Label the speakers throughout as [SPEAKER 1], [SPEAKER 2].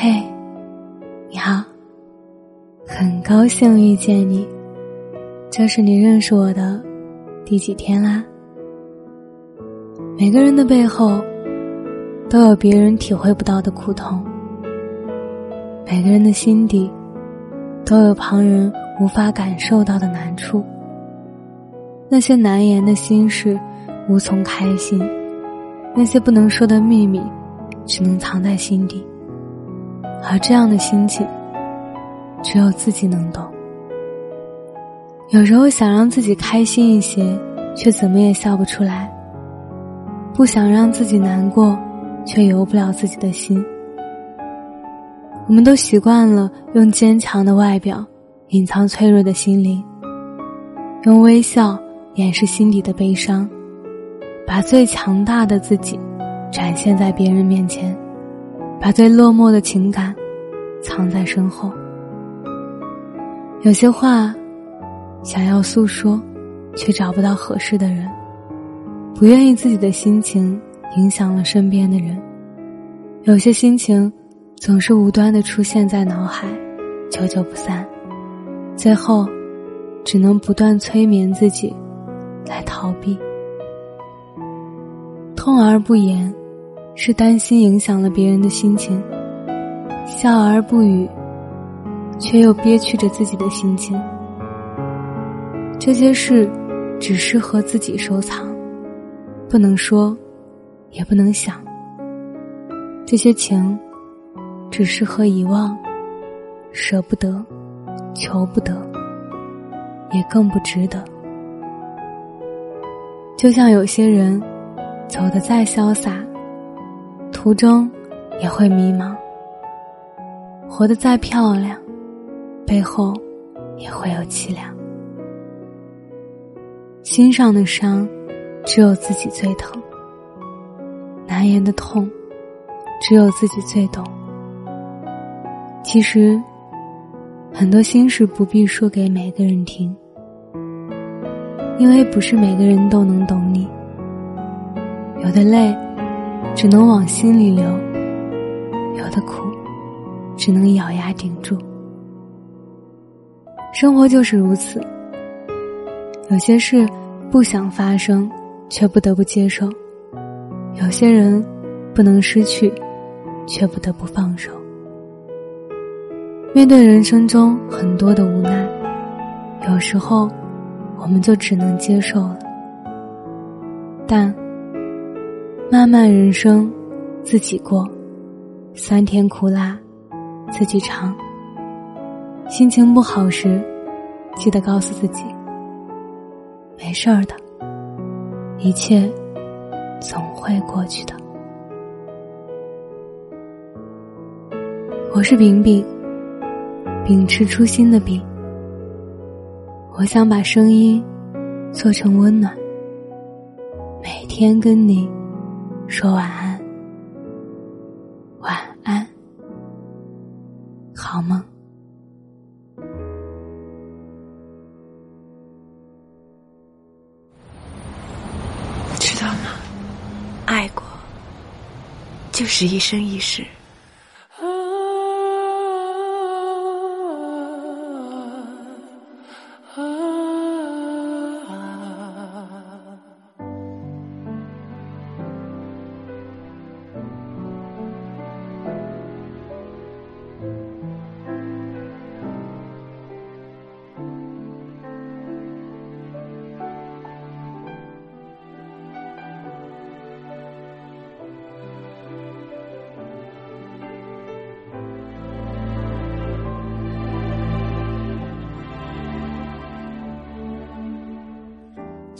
[SPEAKER 1] 嘿，你好，很高兴遇见你。这是你认识我的第几天啦？每个人的背后都有别人体会不到的苦痛，每个人的心底都有旁人无法感受到的难处。那些难言的心事，无从开心；那些不能说的秘密，只能藏在心底。而这样的心情，只有自己能懂。有时候想让自己开心一些，却怎么也笑不出来；不想让自己难过，却由不了自己的心。我们都习惯了用坚强的外表隐藏脆弱的心灵，用微笑掩饰心底的悲伤，把最强大的自己展现在别人面前。把最落寞的情感藏在身后。有些话想要诉说，却找不到合适的人；不愿意自己的心情影响了身边的人。有些心情总是无端的出现在脑海，久久不散，最后只能不断催眠自己来逃避。痛而不言。是担心影响了别人的心情，笑而不语，却又憋屈着自己的心情。这些事只适合自己收藏，不能说，也不能想。这些情只适合遗忘，舍不得，求不得，也更不值得。就像有些人走得再潇洒。途中也会迷茫，活得再漂亮，背后也会有凄凉。心上的伤，只有自己最疼；难言的痛，只有自己最懂。其实，很多心事不必说给每个人听，因为不是每个人都能懂你。有的累。只能往心里流，有的苦，只能咬牙顶住。生活就是如此，有些事不想发生，却不得不接受；有些人不能失去，却不得不放手。面对人生中很多的无奈，有时候我们就只能接受了，但。漫漫人生，自己过；酸甜苦辣，自己尝。心情不好时，记得告诉自己：没事儿的，一切总会过去的。我是饼饼，秉持初心的饼。我想把声音做成温暖，每天跟你。说晚安，晚安，好梦。
[SPEAKER 2] 知道吗？爱过，就是一生一世。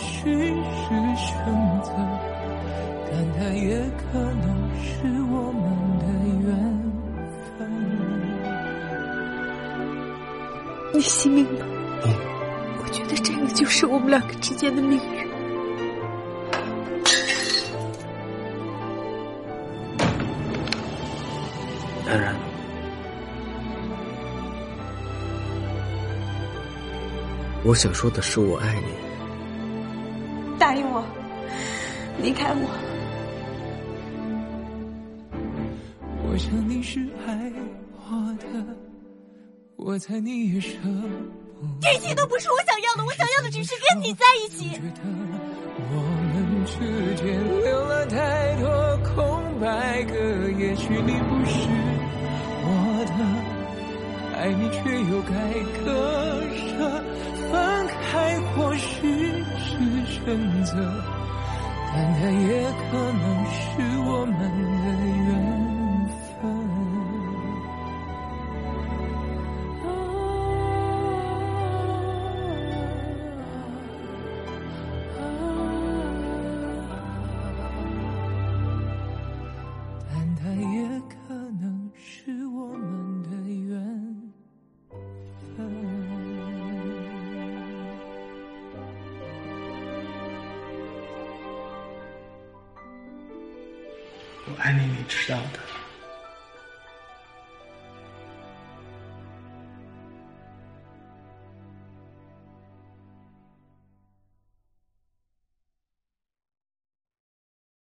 [SPEAKER 3] 许是选择，但它也可能是我们的缘分。
[SPEAKER 2] 你信命吗？我觉得这个就是我们两个之间的命运。
[SPEAKER 4] 安然，我想说的是，我爱你。
[SPEAKER 2] 离开我。
[SPEAKER 3] 我想你是爱我的，我猜你也舍不得。
[SPEAKER 2] 这些都不是我想要的，我想要的只是跟你在一起。
[SPEAKER 3] 觉得我们之间留了太多空白格，也许你不是我的，爱你却又该割舍，分开或许是选择，但它也可能是我们的缘
[SPEAKER 4] 我爱你，你知道的。